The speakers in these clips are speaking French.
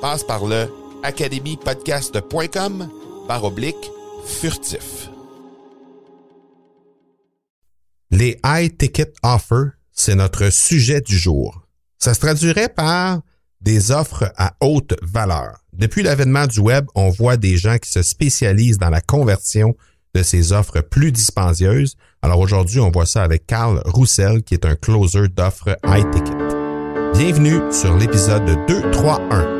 Passe par le academypodcast.com par oblique furtif. Les high ticket offers, c'est notre sujet du jour. Ça se traduirait par des offres à haute valeur. Depuis l'avènement du web, on voit des gens qui se spécialisent dans la conversion de ces offres plus dispendieuses. Alors aujourd'hui, on voit ça avec Carl Roussel, qui est un closer d'offres high ticket. Bienvenue sur l'épisode 231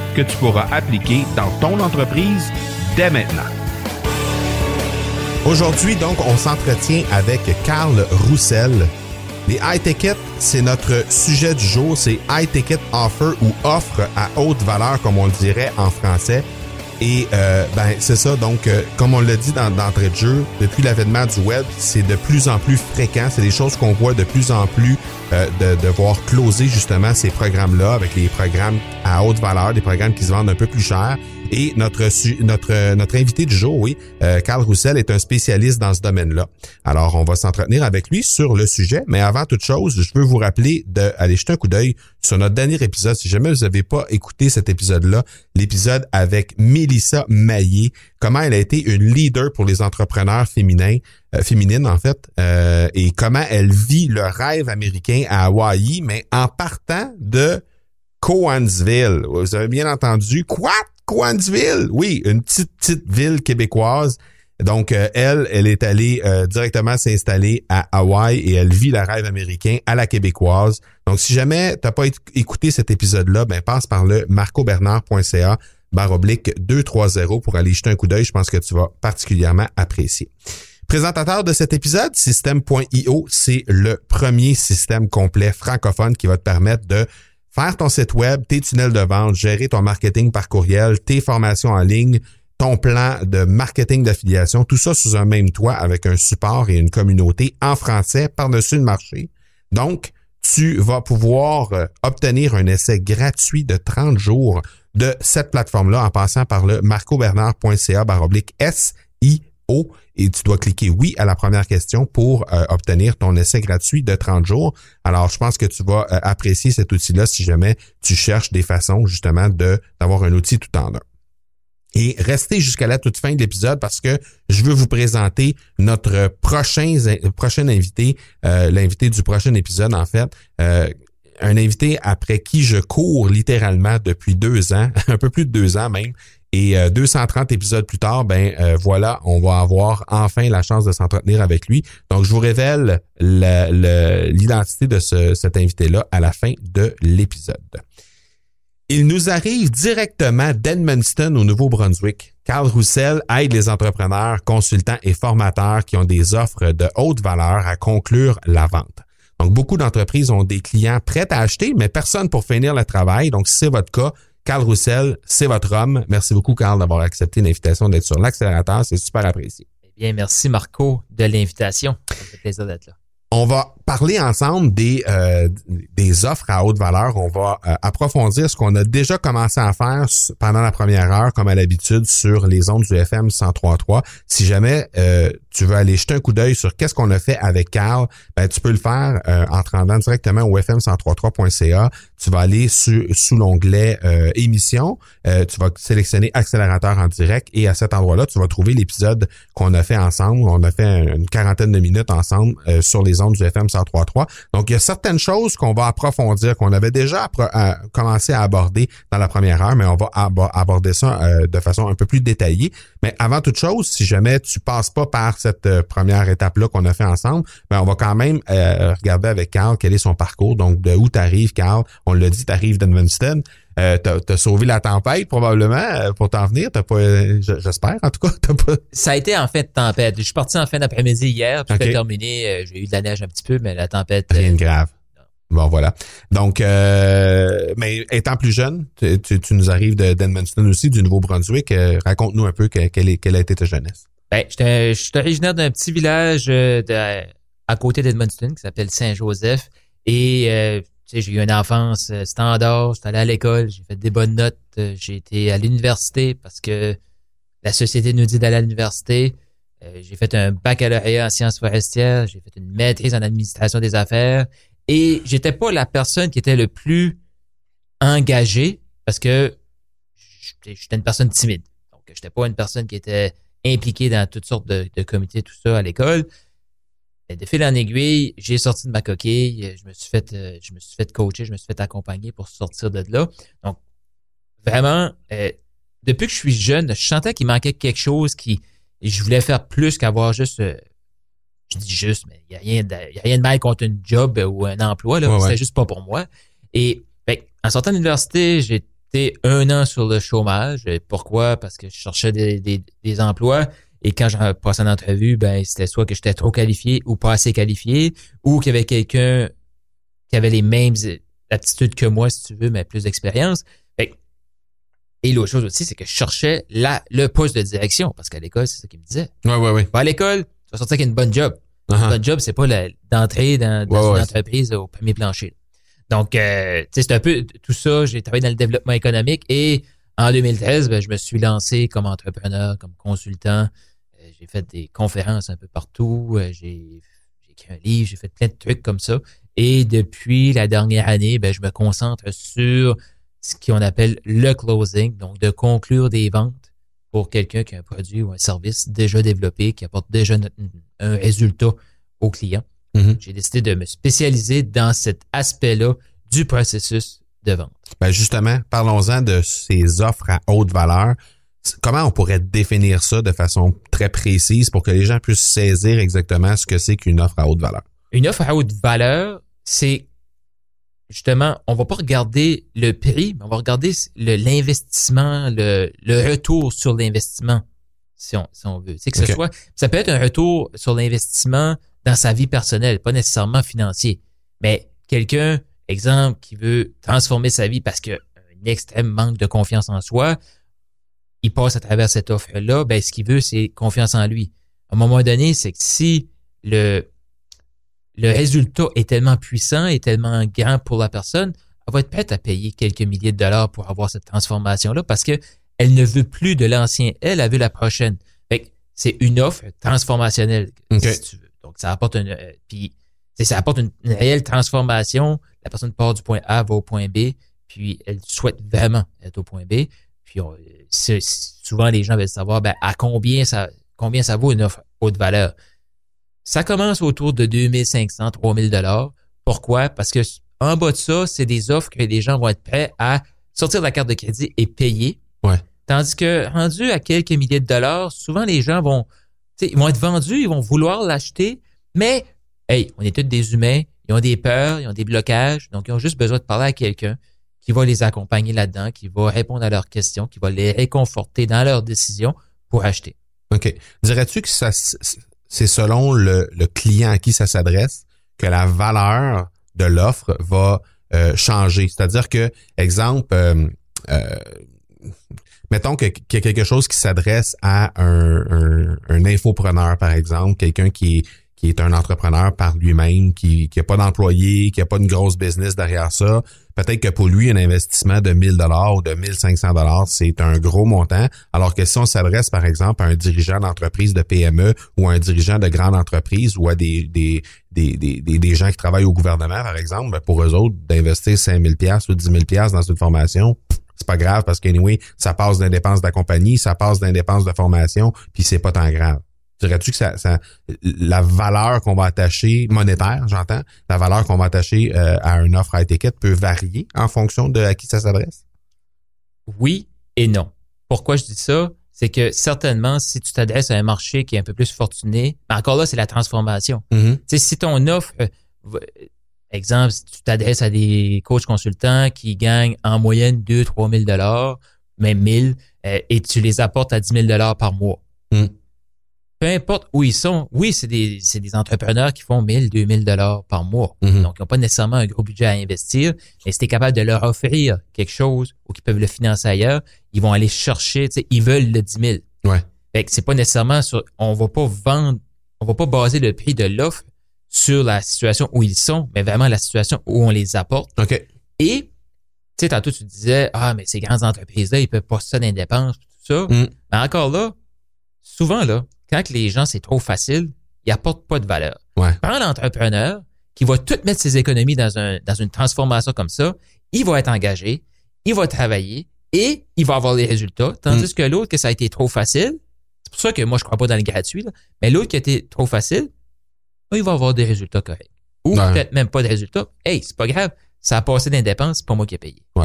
que tu pourras appliquer dans ton entreprise dès maintenant. Aujourd'hui, donc, on s'entretient avec Carl Roussel. Les high ticket, c'est notre sujet du jour. C'est high ticket offer ou offre à haute valeur, comme on le dirait en français. Et euh, ben c'est ça. Donc, euh, comme on l'a dit dans d'entrée de jeu, depuis l'avènement du web, c'est de plus en plus fréquent. C'est des choses qu'on voit de plus en plus euh, de, de voir closer justement ces programmes-là avec les programmes à haute valeur, des programmes qui se vendent un peu plus cher. Et notre notre notre invité du jour, oui, Carl Roussel est un spécialiste dans ce domaine-là. Alors, on va s'entretenir avec lui sur le sujet. Mais avant toute chose, je veux vous rappeler d'aller jeter un coup d'œil sur notre dernier épisode. Si jamais vous n'avez pas écouté cet épisode-là, l'épisode avec Mélissa Maillé, comment elle a été une leader pour les entrepreneurs féminins, euh, féminines en fait, euh, et comment elle vit le rêve américain à Hawaï, mais en partant de Coansville. Vous avez bien entendu. Quoi? Coansville? Oui, une petite, petite ville québécoise. Donc, euh, elle, elle est allée euh, directement s'installer à Hawaï et elle vit le rêve américain à la québécoise. Donc, si jamais t'as pas écouté cet épisode-là, ben passe par le marcobernard.ca barre oblique 230 pour aller jeter un coup d'œil. Je pense que tu vas particulièrement apprécier. Présentateur de cet épisode, System.io, c'est le premier système complet francophone qui va te permettre de faire ton site web, tes tunnels de vente, gérer ton marketing par courriel, tes formations en ligne, ton plan de marketing d'affiliation, tout ça sous un même toit avec un support et une communauté en français par-dessus le marché. Donc, tu vas pouvoir euh, obtenir un essai gratuit de 30 jours de cette plateforme-là en passant par le marcobernard.ca baroblique Et tu dois cliquer oui à la première question pour euh, obtenir ton essai gratuit de 30 jours. Alors, je pense que tu vas euh, apprécier cet outil-là si jamais tu cherches des façons justement de d'avoir un outil tout en un. Et restez jusqu'à la toute fin de l'épisode parce que je veux vous présenter notre prochain, prochain invité, euh, l'invité du prochain épisode en fait. Un invité après qui je cours littéralement depuis deux ans, un peu plus de deux ans même. Et 230 euh, épisodes plus tard, ben voilà, on va avoir enfin la chance de s'entretenir avec lui. Donc, je vous révèle l'identité de ce, cet invité-là à la fin de l'épisode. Il nous arrive directement d'Edmundston au Nouveau-Brunswick. Carl Roussel aide les entrepreneurs, consultants et formateurs qui ont des offres de haute valeur à conclure la vente. Donc, beaucoup d'entreprises ont des clients prêts à acheter, mais personne pour finir le travail. Donc, si c'est votre cas, Carl Roussel, c'est votre homme. Merci beaucoup, Carl, d'avoir accepté l'invitation d'être sur l'accélérateur. C'est super apprécié. Eh bien, merci, Marco, de l'invitation. Ça fait plaisir d'être là. On va parler ensemble des, euh, des offres à haute valeur. On va euh, approfondir ce qu'on a déjà commencé à faire pendant la première heure, comme à l'habitude, sur les ondes du FM 103.3. Si jamais euh, tu veux aller jeter un coup d'œil sur qu'est-ce qu'on a fait avec Carl, ben, tu peux le faire en te rendant directement au fm1033.ca. Tu vas aller sous l'onglet émission. tu vas sélectionner accélérateur en direct et à cet endroit-là, tu vas trouver l'épisode qu'on a fait ensemble. On a fait une quarantaine de minutes ensemble sur les du FM 103.3. Donc, il y a certaines choses qu'on va approfondir, qu'on avait déjà commencé à aborder dans la première heure, mais on va aborder ça euh, de façon un peu plus détaillée. Mais avant toute chose, si jamais tu passes pas par cette euh, première étape-là qu'on a fait ensemble, ben on va quand même euh, regarder avec Carl quel est son parcours. Donc, de où tu arrives, Carl? On l'a dit, tu arrives d'Edmundston. Euh, t'as, sauvé la tempête probablement euh, pour t'en venir. T'as pas, euh, j'espère en tout cas. T'as pas... Ça a été en fait tempête. Je suis parti en fin d'après-midi hier, puis okay. terminé. j'ai eu de la neige un petit peu, mais la tempête. Rien de grave. Bon, voilà. Donc, mais étant plus jeune, tu, nous arrives de d'Edmundston aussi, du Nouveau-Brunswick. raconte-nous un peu quelle, a été ta jeunesse. Ben, je suis originaire d'un petit village de, à côté d'Edmundston qui s'appelle Saint-Joseph. Et j'ai eu une enfance euh, standard, j'étais allé à l'école, j'ai fait des bonnes notes, euh, j'ai été à l'université parce que la société nous dit d'aller à l'université. Euh, j'ai fait un baccalauréat en sciences forestières, j'ai fait une maîtrise en administration des affaires et j'étais pas la personne qui était le plus engagée parce que j'étais une personne timide. Donc, j'étais pas une personne qui était impliquée dans toutes sortes de, comités, tout ça à l'école de fil en aiguille, j'ai sorti de ma coquille, je me suis fait, euh, je me suis coacher, je me suis fait accompagner pour sortir de là. Donc, vraiment, euh, depuis que je suis jeune, je sentais qu'il manquait quelque chose qui, je voulais faire plus qu'avoir juste, euh, je dis juste, mais il n'y a rien de, y a rien de mal contre un job ou un emploi, là. C'était juste pas pour moi. Et, ben, en sortant de l'université, été un an sur le chômage. Pourquoi? Parce que je cherchais des, des, des emplois et quand j'ai passé une entrevue, ben c'était soit que j'étais trop qualifié ou pas assez qualifié, ou qu'il y avait quelqu'un qui avait les mêmes aptitudes que moi, si tu veux, mais plus d'expérience. Et l'autre chose aussi, c'est que je cherchais la, le poste de direction, parce qu'à l'école, c'est ça qu'il me disait. Ouais, ouais, ouais. à l'école, vas sortir avec une bonne job. Uh Une bonne job, c'est pas d'entrer dans, une entreprise au premier plancher. Donc, euh, c'est un peu tout ça. J'ai travaillé dans le développement économique et en 2013, ben, je me suis lancé comme entrepreneur, comme consultant j'ai fait des conférences un peu partout, euh, j'ai écrit un livre, j'ai fait plein de trucs comme ça. Et depuis la dernière année, ben, je me concentre sur ce qu'on appelle le closing, donc de conclure des ventes pour quelqu'un qui a un produit ou un service déjà développé, qui apporte déjà un résultat au client. Mm-hmm. J'ai décidé de me spécialiser dans cet aspect-là du processus de vente. Ben justement, parlons-en de ces offres à haute valeur comment on pourrait définir ça de façon très précise pour que les gens puissent saisir exactement ce que c'est qu'une offre à haute valeur? Une offre à haute valeur, c'est justement, on va pas regarder le prix, mais on va regarder l'investissement, le, retour sur l'investissement, si on, si on veut. C'est que ce soit, ça peut être un retour sur l'investissement dans sa vie personnelle, pas nécessairement financier, mais quelqu'un, exemple, qui veut transformer sa vie parce qu'il a un extrême manque de confiance en soi, il passe à travers cette offre-là, ben, ce qu'il veut, c'est confiance en lui. À un moment donné, c'est que si le, le résultat est tellement puissant et tellement grand pour la personne, elle va être prête à payer quelques milliers de dollars pour avoir cette transformation-là parce que elle ne veut plus de l'ancien, elle, elle veut la prochaine. c'est une offre transformationnelle, si tu veux. Donc, ça apporte une, euh, puis, ça apporte une, réelle transformation. La personne part du point A, va au point B, puis elle souhaite vraiment être au point B. Puis souvent les gens veulent savoir ben, à combien ça combien ça vaut une offre haute valeur? Ça commence autour de 2500, 3000 dollars. Pourquoi? Parce que en bas de ça, c'est des offres que les gens vont être prêts à sortir de la carte de crédit et payer. Ouais. Tandis que rendu à quelques milliers de dollars, souvent les gens vont ils vont être vendus, ils vont vouloir l'acheter, mais hey, on est tous des humains, ils ont des peurs, ils ont des blocages, donc ils ont juste besoin de parler à quelqu'un qui va les accompagner là-dedans, qui va répondre à leurs questions, qui va les réconforter dans leurs décisions pour acheter. OK. Dirais-tu que ça c'est selon le, client à qui ça s'adresse que la valeur de l'offre va euh, changer. C'est-à-dire que, exemple, euh, euh, mettons qu'il y a quelque chose qui s'adresse à un, un, un infopreneur, par exemple, quelqu'un qui est, qui est un entrepreneur par lui-même, qui n'a pas d'employé, qui a pas une grosse business derrière ça. Peut-être que pour lui, un investissement de 1000 dollars ou de 1500 dollars, c'est un gros montant. Alors que si on s'adresse, par exemple, à un dirigeant d'entreprise de PME ou à un dirigeant de grande entreprise ou à des, des, des, des, des, gens qui travaillent au gouvernement, par exemple, ben, pour eux autres, d'investir 5000 pièces ou 10 000 pièces dans une formation, c'est pas grave parce qu'anyway, ça passe d'un dépense de la compagnie, ça passe d'un dépense de formation, puis c'est pas tant grave. Dirais-tu que ça, ça la valeur qu'on va attacher monétaire, j'entends, la valeur qu'on va attacher euh, à une offre à étiquette peut varier en fonction de à qui ça s'adresse? Oui et non. Pourquoi je dis ça? C'est que certainement, si tu t'adresses à un marché qui est un peu plus fortuné, mais encore là, c'est la transformation. Mhm. Sais, si ton offre, euh, exemple, si tu t'adresses à des coachs consultants qui gagnent en moyenne 2 3 000 dollars, même 1000, euh, et tu les apportes à 10 000 dollars par mois. Mm. Importe où ils sont, oui, c'est des, des entrepreneurs qui font 1000, 2000 dollars par mois. Mhm. Donc, ils n'ont pas nécessairement un gros budget à investir, mais si tu es capable de leur offrir quelque chose ou qu'ils peuvent le financer ailleurs, ils vont aller chercher, tu sais, ils veulent le 10 000. Ouais. Fait que c'est pas nécessairement sur, on va pas vendre, on va pas baser le prix de l'offre sur la situation où ils sont, mais vraiment la situation où on les apporte. OK. Et, tu sais, tantôt tu disais, ah, mais ces grandes entreprises-là, ils peuvent pas ça d'indépendance, tout ça. Mm. Mais encore là, souvent là, quand les gens, c'est trop facile, ils apportent pas de valeur. Ouais. Prends l'entrepreneur qui va tout mettre ses économies dans, un, dans une transformation comme ça, il va être engagé, il va travailler et il va avoir les résultats. Tandis que l'autre, que ça a été trop facile, c'est pour ça que moi, je crois pas dans le gratuit, là, mais l'autre qui a été trop facile, il va avoir des résultats corrects. Ou Ouais. peut-être même pas de résultats. Hey, c'est pas grave, ça a passé d'indépendance, c'est pas moi qui ai payé. Tu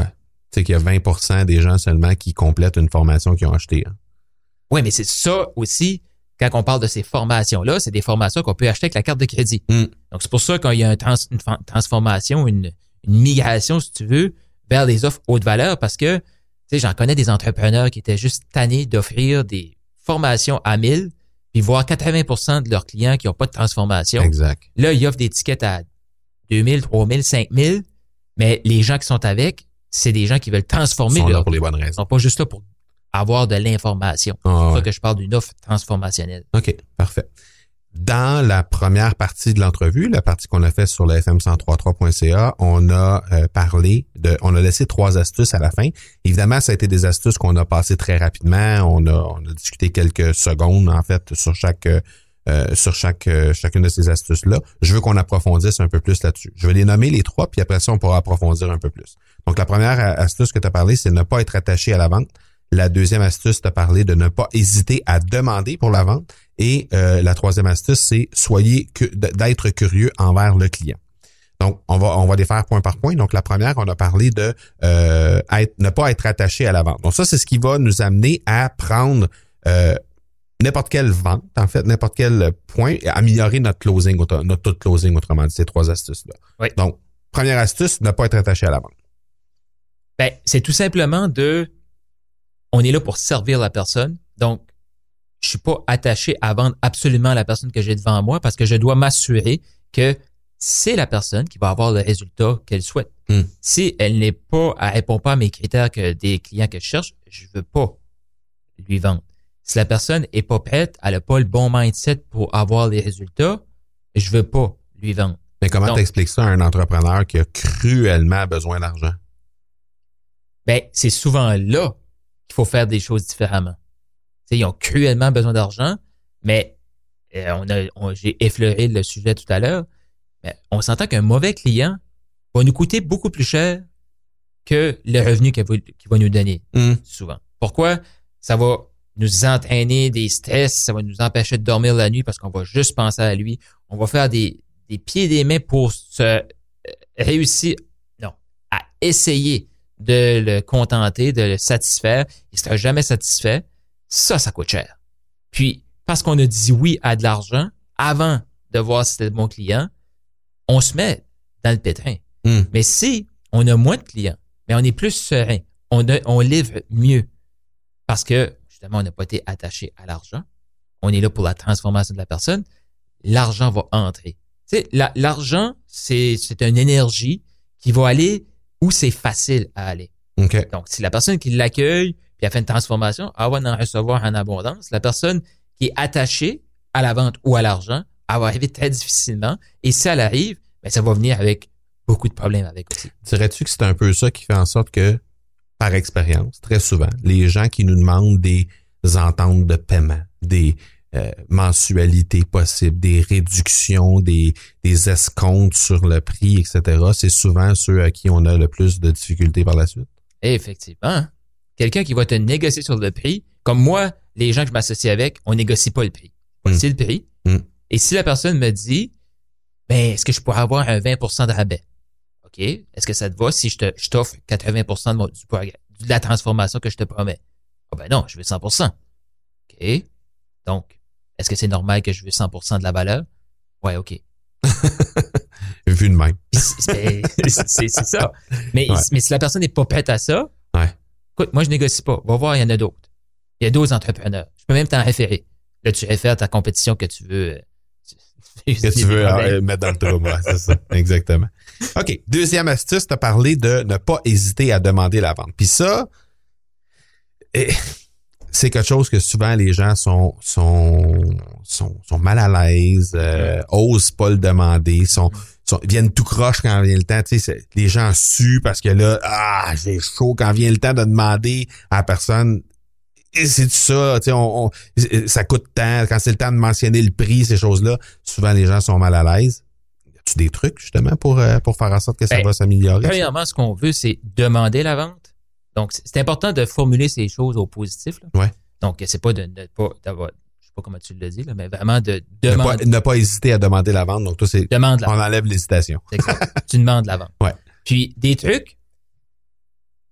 sais qu'il y a 20% des gens seulement qui complètent une formation qu'ils ont achetée. hein. Oui, mais c'est ça aussi, quand on parle de ces formations-là, c'est des formations qu'on peut acheter avec la carte de crédit. Mm. Donc, c'est pour ça qu'il y a trans- une fa- transformation, une, une migration, si tu veux, vers des offres haute valeur parce que, tu sais, j'en connais des entrepreneurs qui étaient juste tannés d'offrir des formations à 1000 puis voir 80% de leurs clients qui n'ont pas de transformation. Exact. Là, ils offrent des tickets à 2000, 3000, 5000, mais les gens qui sont avec, c'est des gens qui veulent Ils transformer sont leur là pour les bonnes Ils raisons. sont pas juste là pour avoir de l'information. Ah, C'est pour ouais. ça que je parle d'une offre transformationnelle. OK, parfait. Dans la première partie de l'entrevue, la partie qu'on a faite sur le fm1033.ca, on a euh, parlé de, on a laissé trois astuces à la fin. Évidemment, ça a été des astuces qu'on a passées très rapidement. On a, on a discuté quelques secondes en fait sur chaque euh, euh, sur chaque euh, chacune de ces astuces là. Je veux qu'on approfondisse un peu plus là-dessus. Je vais les nommer les trois, puis après ça, on pourra approfondir un peu plus. Donc, la première a- astuce que tu as parlé, c'est ne pas être attaché à la vente. La deuxième astuce, tu as parlé de ne pas hésiter à demander pour la vente. Et euh, la troisième astuce, c'est soyez d- d'être curieux envers le client. Donc, on va, on va les faire point par point. Donc, la première, on a parlé de euh, être, ne pas être attaché à la vente. Donc, ça, c'est ce qui va nous amener à prendre euh, n'importe quelle vente, en fait, n'importe quel point, et améliorer notre closing, notre taux de closing, autrement dit, ces trois astuces-là. Oui. Donc, première astuce, ne pas être attaché à la vente. Ben, c'est tout simplement de, on est là pour servir la personne. Donc, je suis pas attaché à vendre absolument la personne que j'ai devant moi parce que je dois m'assurer que c'est la personne qui va avoir le résultat qu'elle souhaite. Hmm. Si elle n'est pas, elle répond pas à mes critères que des clients que je cherche, je veux pas lui vendre. Si la personne est pas prête, elle a pas le bon mindset pour avoir les résultats, je veux pas lui vendre. Mais comment t'expliques ça à un entrepreneur qui a cruellement besoin d'argent? ben c'est souvent là qu'il faut faire des choses différemment. Ils ont cruellement besoin d'argent, mais euh, on a, on- j'ai effleuré le sujet tout à l'heure. Mais on s'entend qu'un mauvais client va nous coûter beaucoup plus cher que le revenu qu'il va, qu'il va nous donner Hmm. souvent. Pourquoi? Ça va nous entraîner des stress, ça va nous empêcher de dormir la nuit parce qu'on va juste penser à lui. On va faire des, des pieds et des mains pour se euh, réussir, non, à essayer de le contenter, de le satisfaire. Il sera jamais satisfait. Ça, ça coûte cher. Puis, parce qu'on a dit oui à de l'argent avant de voir si c'était le bon client, on se met dans le pétrin. Hmm. Mais si on a moins de clients, mais on est plus serein, on, a- on livre mieux parce que justement, on n'a pas été attaché à l'argent. On est là pour la transformation de la personne. L'argent va entrer. Tu sais, la- l'argent, c'est, c'est une énergie qui va aller où c'est facile à aller. Donc, si la personne qui l'accueille, puis a fait une transformation, elle va en recevoir en abondance. La personne qui est attachée à la vente ou à l'argent, elle va arriver très difficilement. Et si elle arrive, ben, ça va venir avec beaucoup de problèmes avec aussi. Dirais-tu que c'est un peu ça qui fait en sorte que, par expérience, très souvent, les gens qui nous demandent des ententes de paiement, des euh, mensualités possibles, des réductions, des, des escomptes sur le prix, etc., c'est souvent ceux à qui on a le plus de difficultés par la suite. Effectivement, quelqu'un qui va te négocier sur le prix, comme moi, les gens que je m'associe avec, on négocie pas le prix. Mm. C'est le prix. Mm. Et si la personne me dit, ben, est-ce que je pourrais avoir un 20 de rabais? OK. Est-ce que ça te va si je te, je t'offre 80 de, mon- du programme- de la transformation que je te promets? Ah ben non, je veux 100 OK. Donc, est-ce que c'est normal que je veux 100% de la valeur? Ouais, OK. Vu de même. Puis c'est ça. Mais, Ouais. mais si la personne n'est pas prête à ça, Ouais. écoute, moi, je négocie pas. Va voir, il y en a d'autres. Il y a d'autres entrepreneurs. Je peux même t'en référer. Là, tu réfères ta compétition que tu veux. euh, que tu veux euh, mettre dans le trou. Ouais, c'est ça. Exactement. OK. Deuxième astuce, tu as parlé de ne pas hésiter à demander la vente. Puis ça, eh, c'est quelque chose que souvent les gens sont sont sont, sont mal à l'aise, euh, osent pas le demander, sont, sont viennent tout croche quand vient le temps. Tu sais, les gens suent parce que là, ah, j'ai chaud quand vient le temps de demander à la personne. C'est ça, tu sais, on, on- ça coûte tant. Quand c'est le temps de mentionner le prix, ces choses-là, souvent les gens sont mal à l'aise. Y a-tu des trucs justement pour euh, pour faire en sorte que ça Ben, va s'améliorer? Premièrement, ce qu'on veut, c'est demander la vente. Donc, c'est important de formuler ces choses au positif. là. Ouais. Donc, c'est pas de ne pas d'avoir, je sais pas comment tu le dis, là, mais vraiment de Ne pas, demander, ne pas hésiter à demander la vente. Donc toi, c'est demande la on enlève l'hésitation. Tu demandes la vente. Ouais. Puis des trucs,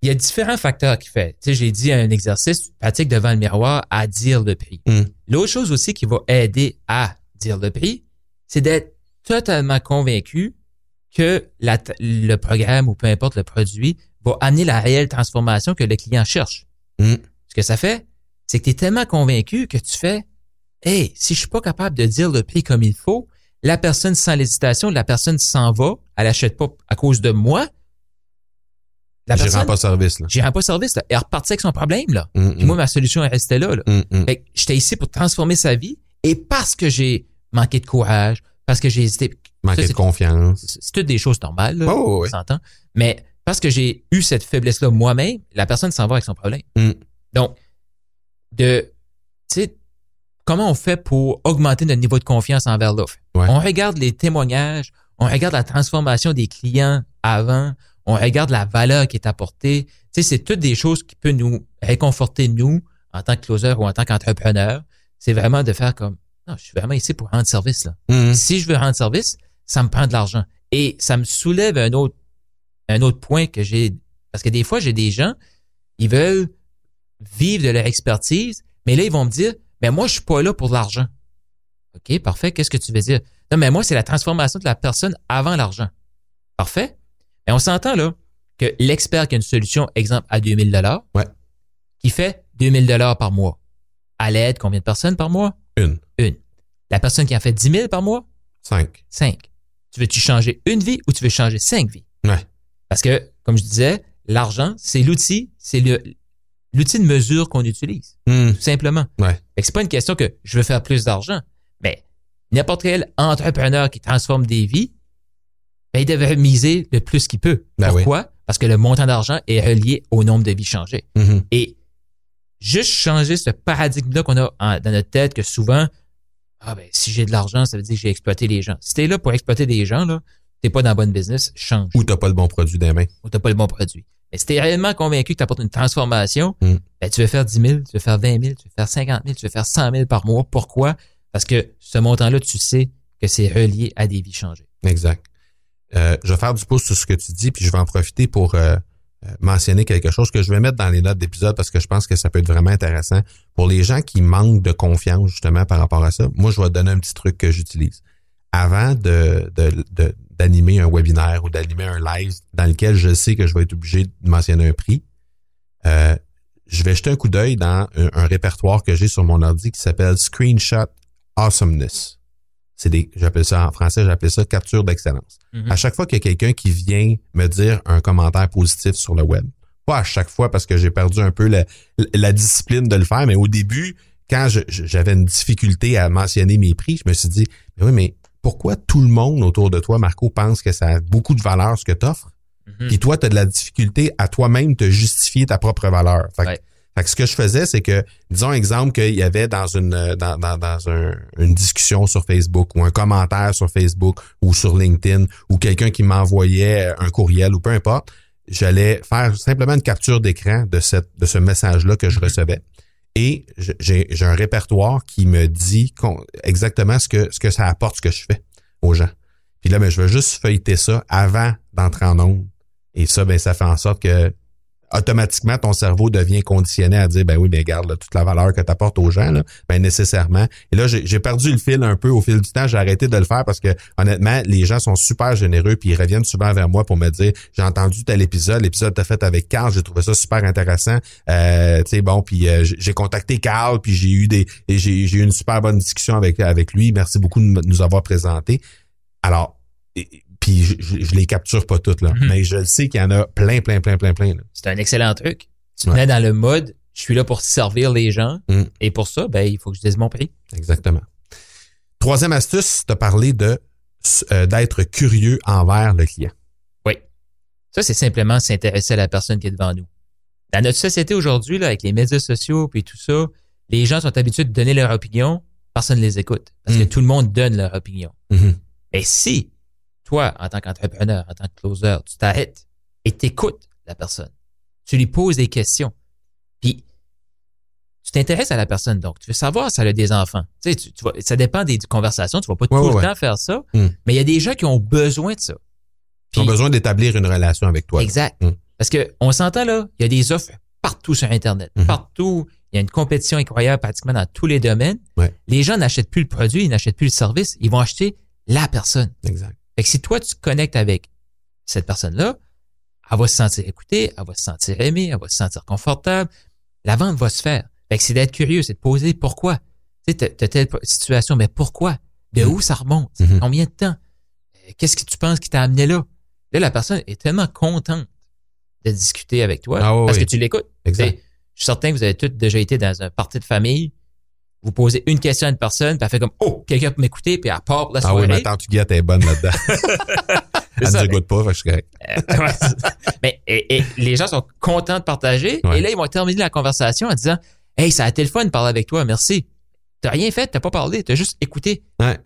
il y a différents facteurs qui fait. Tu sais, j'ai dit un exercice pratique devant le miroir à dire le prix. Mm. L'autre chose aussi qui va aider à dire le prix, c'est d'être totalement convaincu que la le programme ou peu importe le produit va amener la réelle transformation que le client cherche. Mm. Ce que ça fait, c'est que tu es tellement convaincu que tu fais Hey, si je suis pas capable de dire le prix comme il faut, la personne sans l'hésitation, la personne s'en va, elle achète pas à cause de moi. La Je personne, rends pas service là. j'y rends pas service, là. Elle est repartie avec son problème, là. Mm, Puis moi, ma solution, elle restait là, là. mm, mm. Fait que j'étais ici pour transformer sa vie et parce que j'ai manqué de courage, parce que j'ai hésité. Manquer ça, de confiance. C'est toutes des choses normales, là. Oh, ouais. on s'entend. Mais parce que j'ai eu cette faiblesse-là moi-même, la personne s'en va avec son problème. Mm. Donc, de, tu sais, comment on fait pour augmenter notre niveau de confiance envers l'offre? Ouais. On regarde les témoignages, on regarde la transformation des clients avant, on regarde la valeur qui est apportée. Tu sais, c'est toutes des choses qui peuvent nous réconforter, nous, en tant que closer ou en tant qu'entrepreneur. C'est vraiment de faire comme, non, je suis vraiment ici pour rendre service, là. Mm. Si je veux rendre service, ça me prend de l'argent. Et ça me soulève un autre, un autre point que j'ai, parce que des fois, j'ai des gens, ils veulent vivre de leur expertise, mais là, ils vont me dire, mais moi, je suis pas là pour de l'argent. OK, parfait. Qu'est-ce que tu veux dire? Non, mais moi, c'est la transformation de la personne avant l'argent. Parfait. Mais on s'entend, là, que l'expert qui a une solution, exemple, à 2000 dollars, Ouais. qui fait 2000 dollars par mois, à l'aide combien de personnes par mois? Une. Une. La personne qui en fait 10 000 par mois? Cinq. 5. Tu veux-tu changer une vie ou tu veux changer cinq vies? Ouais. Parce que, comme je disais, l'argent, c'est l'outil, c'est l'outil de mesure qu'on utilise, Mm. tout simplement. Ouais. C'est pas une question que je veux faire plus d'argent, mais n'importe quel entrepreneur qui transforme des vies, ben, il devrait miser le plus qu'il peut. Ben Pourquoi? Parce que le montant d'argent est relié au nombre de vies changées. Mhm. Et juste changer ce paradigme-là qu'on a en- dans notre tête que souvent, ah ben, si j'ai de l'argent, ça veut dire que j'ai exploité les gens. Si t'es là pour exploiter des gens, là, t'es pas dans le bon business, change. Ou t'as pas le bon produit des mains. Ou t'as pas le bon produit. Mais si t'es réellement convaincu que t'apportes une transformation, Mm. ben, tu veux faire 10 000, tu veux faire 20 000, tu veux faire 50 000, tu veux faire 100 000 par mois. Pourquoi? Parce que ce montant-là, tu sais que c'est relié à des vies changées. Exact. Euh, je vais faire du pouce sur ce que tu dis, puis je vais en profiter pour euh, euh, mentionner quelque chose que je vais mettre dans les notes d'épisode parce que je pense que ça peut être vraiment intéressant pour les gens qui manquent de confiance justement par rapport à ça. Moi, je vais te donner un petit truc que j'utilise. Avant de, de, de- d'animer un webinaire ou d'animer un live dans lequel je sais que je vais être obligé de mentionner un prix, euh, je vais jeter un coup d'œil dans un, un répertoire que j'ai sur mon ordi qui s'appelle Screenshot Awesomeness. c'est des, j'appelle ça en français, j'appelle ça capture d'excellence. Mhm. À chaque fois qu'il y a quelqu'un qui vient me dire un commentaire positif sur le web, pas à chaque fois parce que j'ai perdu un peu la, la discipline de le faire, mais au début, quand j'avais une difficulté à mentionner mes prix, je me suis dit, mais oui, mais pourquoi tout le monde autour de toi, Marco, pense que ça a beaucoup de valeur ce que tu offres? Mhm. Puis toi, tu as de la difficulté à toi-même te justifier ta propre valeur. Fait, que- Ouais. fait que ce que je faisais, c'est que, disons exemple qu'il y avait dans une dans, dans, dans un- une discussion sur Facebook ou un commentaire sur Facebook ou sur LinkedIn ou quelqu'un qui m'envoyait un courriel ou peu importe, j'allais faire simplement une capture d'écran de cette de ce message-là que je recevais. Et j'ai un répertoire qui me dit exactement ce que ce que ça apporte, ce que je fais aux gens. Puis là, ben, je vais juste feuilleter ça avant d'entrer en onde. Et ça, ben, ça fait en sorte que automatiquement, ton cerveau devient conditionné à dire, ben oui, regarde, là, toute la valeur que tu apportes aux gens, là, ben nécessairement. Et là, j'ai perdu le fil un peu au fil du temps. J'ai arrêté de le faire parce que, honnêtement, les gens sont super généreux puis ils reviennent souvent vers moi pour me dire, j'ai entendu tel épisode, l'épisode t'as fait avec Carl, j'ai trouvé ça super intéressant. Euh, tu sais, bon, puis euh, j'ai contacté Carl puis j'ai eu des, j'ai eu une super bonne discussion avec avec lui. Merci beaucoup de nous avoir présenté. Alors, puis je, je, je les capture pas toutes là, Mhm. mais je le sais qu'il y en a plein, plein, plein, plein, plein. C'est un excellent truc. Tu te Ouais. mets dans le mode, je suis là pour servir les gens. Mm. Et pour ça, ben, il faut que je dise mon prix. Exactement. Troisième astuce, de parler de euh, d'être curieux envers le client. Ça, c'est simplement s'intéresser à la personne qui est devant nous. Dans notre société aujourd'hui, là, avec les médias sociaux et tout ça, les gens sont habitués de donner leur opinion, personne ne les écoute. Parce Mm. que tout le monde donne leur opinion. Mhm. Mais si, toi, en tant qu'entrepreneur, en tant que closer, tu t'arrêtes et t'écoutes la personne, tu lui poses des questions, puis tu t'intéresses à la personne, donc tu veux savoir si elle a des enfants. Tu sais, tu, tu vas- ça dépend des conversations, tu vas pas Ouais, tout ouais, le temps faire ça, Mm. mais il y a des gens qui ont besoin de ça. Ils ont besoin d'établir une relation avec toi. Exact. Mm. Parce que on s'entend là, il y a des offres partout sur Internet. Mhm. Partout. Il y a une compétition incroyable pratiquement dans tous les domaines. Ouais. Les gens n'achètent plus le produit, ils n'achètent plus le service, ils vont acheter la personne. Exact. Fait que si toi, tu te connectes avec cette personne-là, elle va se sentir écoutée, elle va se sentir aimée, elle va se sentir confortable. La vente va se faire. Fait que c'est d'être curieux, c'est de poser pourquoi. Tu sais, t'as- t'as telle situation, mais pourquoi? De Mhm. où ça remonte? Mhm. Combien de temps? Euh, Qu'est-ce que tu penses qui t'a amené là? Là, la personne est tellement contente de discuter avec toi Ah parce que tu l'écoutes. Je suis certain que vous avez tous déjà été dans un party de famille. Vous posez une question à une personne, puis elle fait comme Oh, quelqu'un peut m'écouter, puis elle part la Ah soirée. oui, ma tante Huguette est bonne là-dedans. Elle ne mais- goûte pas, fait que je suis correct. Euh, mais et, et les gens sont contents de partager. Ouais. Et là, ils vont terminer la conversation en disant Hey, ça a été le fun de parler avec toi, merci. T'as rien fait, t'as pas parlé, t'as juste écouté. Ouais.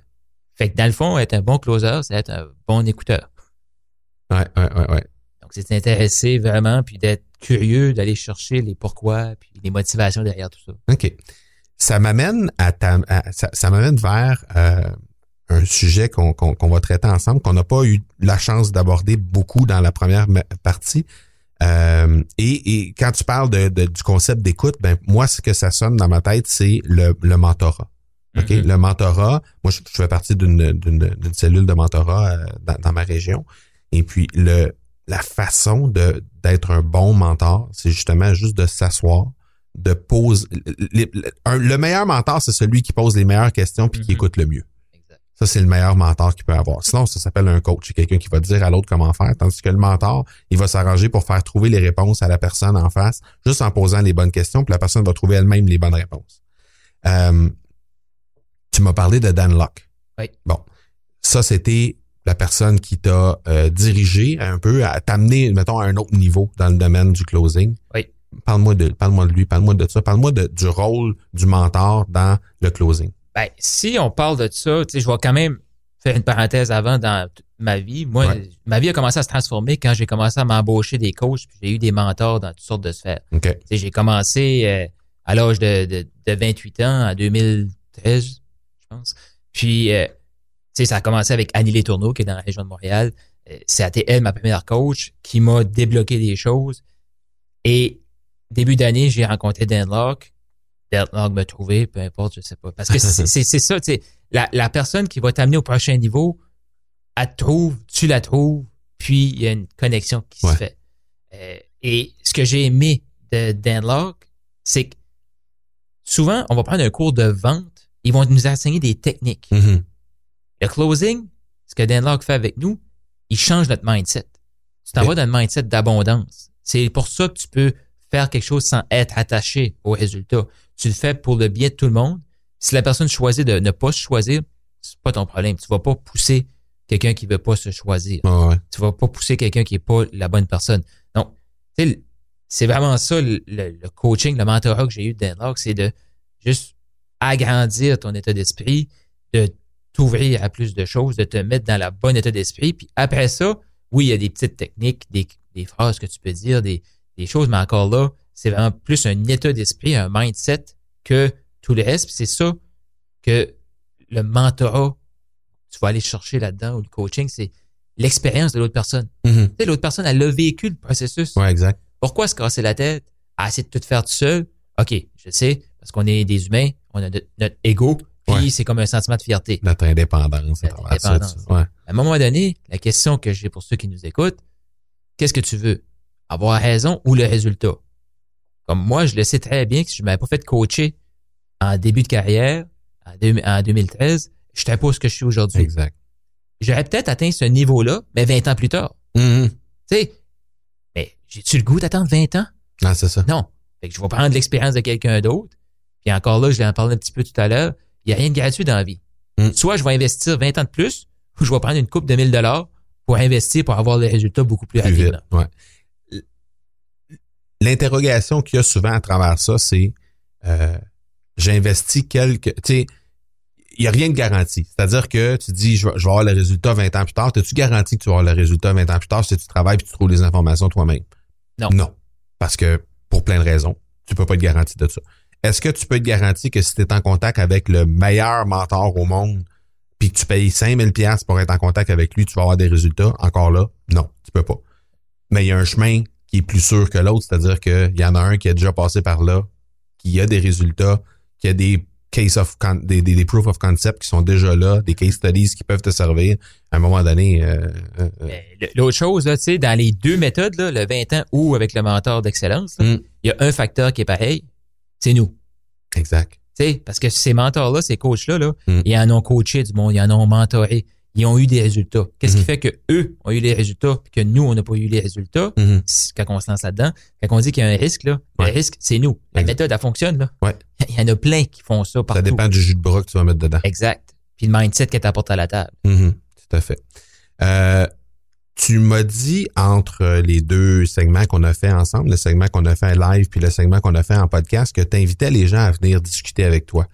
Fait que dans le fond, être un bon closer, c'est être un bon écouteur. Ouais, ouais, ouais, ouais. Donc, c'est s'intéresser vraiment, puis d'être curieux, d'aller chercher les pourquoi, puis les motivations derrière tout ça. OK. Ça m'amène à, ta- à- ça, ça m'amène vers euh, un sujet qu'on qu'on- qu'on va traiter ensemble, qu'on n'a pas eu la chance d'aborder beaucoup dans la première partie. Euh, et, et quand tu parles de, de- du concept d'écoute, ben moi, ce que ça sonne dans ma tête, c'est le, le mentorat. OK? Mhm. Le mentorat, moi, je, je fais partie d'une d'une- d'une cellule de mentorat euh, dans, dans ma région. Et puis, le la façon de d'être un bon mentor, c'est justement juste de s'asseoir, de poser. les- le, meilleur mentor, c'est celui qui pose les meilleures questions puis qui Mhm. écoute le mieux. Exact. Ça, c'est le meilleur mentor qu'il peut avoir. Sinon, ça s'appelle un coach. C'est quelqu'un qui va dire à l'autre comment faire. Tandis que le mentor, il va s'arranger pour faire trouver les réponses à la personne en face, juste en posant les bonnes questions, puis la personne va trouver elle-même les bonnes réponses. Euh, tu m'as parlé de Dan Locke. Oui. Bon. Ça, c'était la personne qui t'a euh, dirigé un peu à t'amener, mettons, à un autre niveau dans le domaine du closing. Oui. Parle-moi de, parle-moi de lui, parle-moi de ça, parle-moi du rôle du mentor dans le closing. Ben, si on parle de ça, je vais quand même faire une parenthèse avant dans toute ma vie. Moi, Ouais. ma vie a commencé à se transformer quand j'ai commencé à m'embaucher des coachs, puis j'ai eu des mentors dans toutes sortes de sphères. J'ai commencé euh, à l'âge de, de, de 28 ans, en 2013, je pense. Puis, euh, tu sais, ça a commencé avec Annie Letourneau, qui est dans la région de Montréal. Euh, C'était elle, ma première coach, qui m'a débloqué des choses. Et début d'année, j'ai rencontré Dan Locke. Dan Locke m'a trouvé, peu importe, je sais pas. Parce que c'est c'est- c'est ça, tu sais, la, la personne qui va t'amener au prochain niveau, elle te trouve, tu la trouves, puis il y a une connexion qui Ouais. se fait. Euh, et ce que j'ai aimé de Dan Locke, c'est que souvent, on va prendre un cours de vente, ils vont nous enseigner des techniques. Mhm. Le closing, ce que Dan Locke fait avec nous, il change notre mindset. Tu t'en vas dans le mindset d'abondance. C'est pour ça que tu peux faire quelque chose sans être attaché au résultat. Tu le fais pour le bien de tout le monde. Si la personne choisit de ne pas se choisir, c'est pas ton problème. Tu vas pas pousser quelqu'un qui veut pas se choisir. Ouais, ouais. Tu vas pas pousser quelqu'un qui est pas la bonne personne. Donc, c'est vraiment ça le, coaching, le mentorat que j'ai eu de Dan Locke, c'est de juste agrandir ton état d'esprit, de t'ouvrir à plus de choses, de te mettre dans la bonne état d'esprit. Puis après ça, oui, il y a des petites techniques, des, des phrases que tu peux dire, des, des choses, mais encore là, c'est vraiment plus un état d'esprit, un mindset que tout le reste. C'est ça que le mentorat, tu vas aller chercher là-dedans, ou le coaching, c'est l'expérience de l'autre personne. Mhm. Tu sais, l'autre personne, elle a vécu le processus. Ouais, exact. Pourquoi se casser la tête à essayer de tout faire tout seul? OK, je sais, parce qu'on est des humains, on a notre, notre ego, puis Ouais. c'est comme un sentiment de fierté. Notre indépendance Notre ça. indépendance. Ouais. À un moment donné, la question que j'ai pour ceux qui nous écoutent, qu'est-ce que tu veux? Avoir raison ou le résultat? Comme moi, je le sais très bien que si je m'avais pas fait coacher en début de carrière, en, deux- en 2013, je ne pas où ce que je suis aujourd'hui. Exact. J'aurais peut-être atteint ce niveau-là, mais 20 ans plus tard. Mhm. Tu sais, mais j'ai-tu le goût d'attendre 20 ans? Non, c'est ça. Non. Fait que je vais prendre l'expérience de quelqu'un d'autre. Puis encore là, je l'ai en parlé un petit peu tout à l'heure. Il n'y a rien de gratuit dans la vie. Mm. Soit je vais investir 20 ans de plus, ou je vais prendre une coupe de 1000 dollars pour investir pour avoir des résultats beaucoup plus, Plus vite. rapidement. Ouais. L'interrogation qu'il y a souvent à travers ça, c'est euh, j'investis quelques. Tu sais, il n'y a rien de garanti. C'est-à-dire que tu dis je vais, je vais avoir le résultat 20 ans plus tard. T'as-tu garanti que tu vas avoir le résultat 20 ans plus tard si tu travailles et tu trouves les informations toi-même? Non. Non. Parce que pour plein de raisons, tu peux pas être garanti de ça. Est-ce que tu peux être garanti que si tu es en contact avec le meilleur mentor au monde, puis que tu payes 5000 pièces pour être en contact avec lui, tu vas avoir des résultats? Encore là, non, tu peux pas. Mais il y a un chemin qui est plus sûr que l'autre, c'est-à-dire qu'il y en a un qui a déjà passé par là, qui a des résultats, qui a des case of con- des, des, des proof of concept qui sont déjà là, des case studies qui peuvent te servir. À un moment donné, euh, euh, euh, L'autre chose, tu sais, dans les deux méthodes, là, le 20 ans ou avec le mentor d'excellence, Mm. il y a un facteur qui est pareil, c'est nous. exact. Sais, parce que ces mentors-là, ces coachs-là, là, Mm. ils en ont coaché du monde, ils en ont mentoré, ils ont eu des résultats. Qu'est-ce Mhm. qui fait que eux ont eu les résultats puis que nous, on n'a pas eu les résultats? Mhm. Si- Quand on se lance là-dedans, quand on dit qu'il y a un risque, là, Ouais. le risque, c'est nous. La Exact. méthode, elle fonctionne. Là. Ouais. Il y en a plein qui font ça partout. Ça dépend du jus de bras que tu vas mettre dedans. Exact. Puis le mindset que tu apportes à la table. Mhm, tout à fait. Euh, tu m'as dit entre les deux segments qu'on a fait ensemble, le segment qu'on a fait live puis le segment qu'on a fait en podcast, que tu invitais les gens à venir discuter avec toi.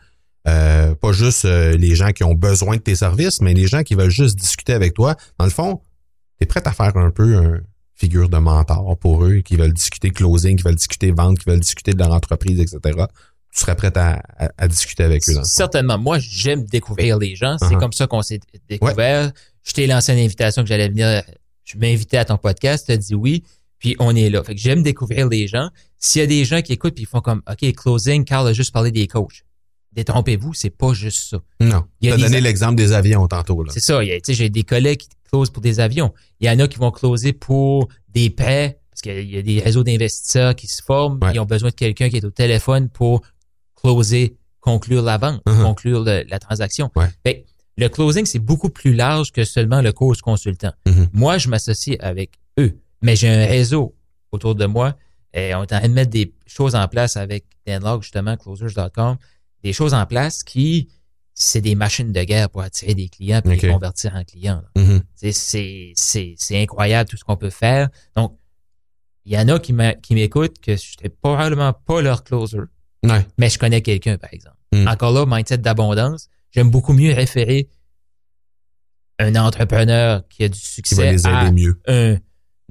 Euh, pas juste euh, les gens qui ont besoin de tes services, mais les gens qui veulent juste discuter avec toi. Dans le fond, tu es prêt à faire un peu un figure de mentor pour eux, qui veulent discuter closing, qui veulent discuter vente, qui veulent discuter de leur entreprise, etc. Tu serais prêt à, à- à discuter avec eux. Dans. Certainement. Moi, j'aime découvrir les gens. C'est Uh-huh. comme ça qu'on s'est découvert. Je t'ai lancé une invitation que j'allais venir. Je m'invitais à ton podcast. Tu as dit oui. Puis on est là. Fait que j'aime découvrir les gens. S'il y a des gens qui écoutent puis ils font comme OK, closing, Carl a juste parlé des coachs. Détrompez-vous, c'est pas juste ça. Non. Tu as donné l'exemple des avions tantôt. Là. C'est ça. il y a- tu sais, J'ai des collègues qui closent pour des avions. Il y en a qui vont closer pour des prêts, parce qu'il y a des réseaux d'investisseurs qui se forment. Ouais. Ils ont besoin de quelqu'un qui est au téléphone pour closer, conclure la vente, Mhm. conclure le- la transaction. Ouais. Fait que le closing, c'est beaucoup plus large que seulement le coach consultant. Mhm. Moi, je m'associe avec eux, mais j'ai un réseau autour de moi. Et on est en train de mettre des choses en place avec Danlog, justement, closers.com, des choses en place qui, c'est des machines de guerre pour attirer des clients et les convertir en clients. Mhm. Sais, C'est, incroyable tout ce qu'on peut faire. Donc, il y en a qui, m'écoutent que je n'étais probablement pas leur closer, Ouais. mais je connais quelqu'un, par exemple. Mm. Encore là, mindset d'abondance, j'aime beaucoup mieux référer un entrepreneur qui a du Qui succès va les aider à mieux. un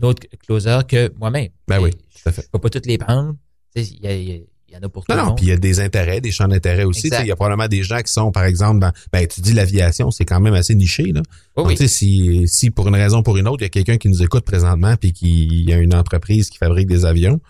autre closer que moi-même. Ben oui, tout à fait. Je peux pas toutes les prendre. Il y, a- il y a- il y en a pour tout Non, le non, monde. puis il y a des intérêts, des champs d'intérêt aussi. Il y a probablement des gens qui sont, par exemple, dans, ben, tu dis l'aviation, c'est quand même assez niché, là. Oui, si, si pour une raison ou pour une autre, il y a quelqu'un qui nous écoute présentement puis qui a une entreprise qui fabrique des avions,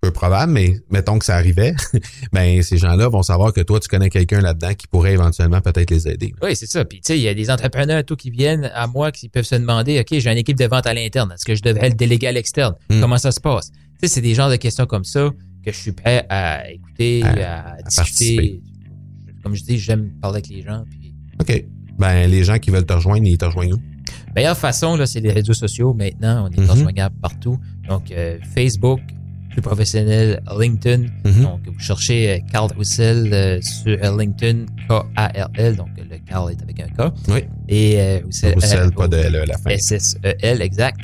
peu probable, mais mettons que ça arrivait, ben, ces gens-là vont savoir que toi, tu connais quelqu'un là-dedans qui pourrait éventuellement peut-être les aider. là. Oui, c'est ça. Puis, tu sais, il y a des entrepreneurs, tout, qui viennent à moi, qui peuvent se demander, OK, j'ai une équipe de vente à l'interne. Est-ce que je devrais le déléguer à l'externe? Hmm. Comment ça se passe? Tu sais, c'est des genres de questions comme ça que je suis prêt à écouter, À- à, à discuter. participer. Comme je dis, j'aime parler avec les gens. Puis, OK. ben, les gens qui veulent te rejoindre, ils te rejoignent où? Meilleure façon, là, c'est les réseaux sociaux. Maintenant, on est rejoignable partout. Donc, euh, Facebook, plus professionnel, LinkedIn. Mhm. Donc, vous cherchez euh, Carl Roussel euh, sur euh, LinkedIn, K-A-R-L. Donc, euh, le Carl est avec un K. Oui. Et euh, Roussel, Roussel, euh, pas de L à la fin. S-S-E-L, exact.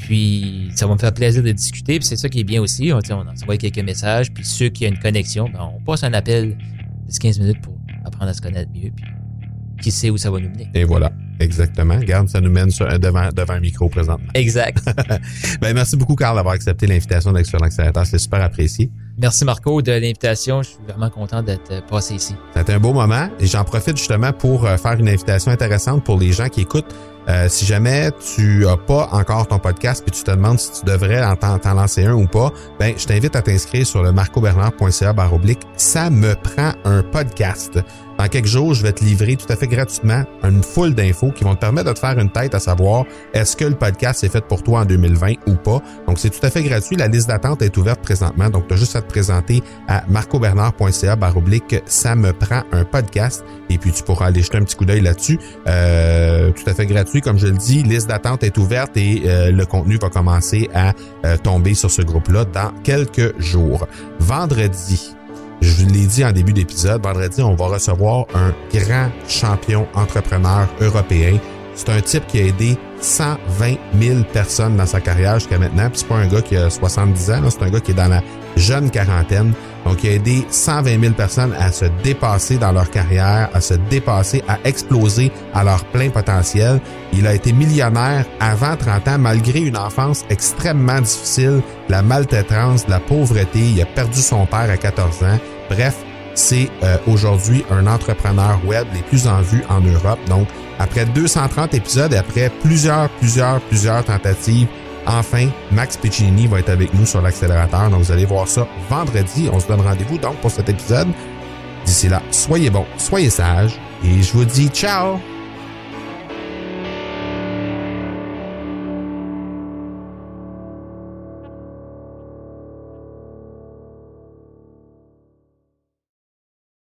Puis, ça va me faire plaisir de discuter. Puis, c'est ça qui est bien aussi. On, sais, on envoie quelques messages. Puis, ceux qui ont une connexion, ben, on passe un appel de 15 minutes pour apprendre à se connaître mieux. Puis, qui sait où ça va nous mener. Et voilà. Exactement. Regarde, ça nous mène sur- devant, devant un micro présentement. Exact. Ben, merci beaucoup, Carl, d'avoir accepté l'invitation d'Excellent Accélérateur. C'est super apprécié. Merci Marco de l'invitation. Je suis vraiment content d'être euh, passé ici. C'était un beau moment et j'en profite justement pour euh, faire une invitation intéressante pour les gens qui écoutent. Euh, si jamais tu as pas encore ton podcast puis tu te demandes si tu devrais en lancer un ou pas, ben je t'invite à t'inscrire sur le marcobernard.ca baroblique. Ça me prend un podcast. Dans quelques jours, je vais te livrer tout à fait gratuitement une foule d'infos qui vont te permettre de te faire une tête à savoir est-ce que le podcast est fait pour toi en 2020 ou pas. Donc c'est tout à fait gratuit. La liste d'attente est ouverte présentement. Donc tu as juste à te présenter à marcobernard.ca baroblique ça me prend un podcast et puis tu pourras aller jeter un petit coup d'œil là-dessus. Euh, tout à fait gratuit, comme je le dis. Liste d'attente est ouverte et euh, le contenu va commencer à euh, tomber sur ce groupe-là dans quelques jours. Vendredi, je vous l'ai dit en début d'épisode, vendredi, on va recevoir un grand champion entrepreneur européen. C'est un type qui a aidé 120 000 personnes dans sa carrière jusqu'à maintenant. Puis c'est pas un gars qui a 70 ans, c'est un gars qui est dans la jeune quarantaine. Donc, il a aidé 120 000 personnes à se dépasser dans leur carrière, à se dépasser, à exploser à leur plein potentiel. Il a été millionnaire avant 30 ans, malgré une enfance extrêmement difficile, la maltraitance, la pauvreté. Il a perdu son père à 14 ans. Bref, c'est euh, aujourd'hui un entrepreneur web les plus en vue en Europe. Donc, après 230 épisodes et après plusieurs, plusieurs, plusieurs tentatives, enfin, Max Piccini va être avec nous sur l'accélérateur. Donc, vous allez voir ça vendredi. On se donne rendez-vous donc pour cet épisode. D'ici là, soyez bons, soyez sages et je vous dis ciao!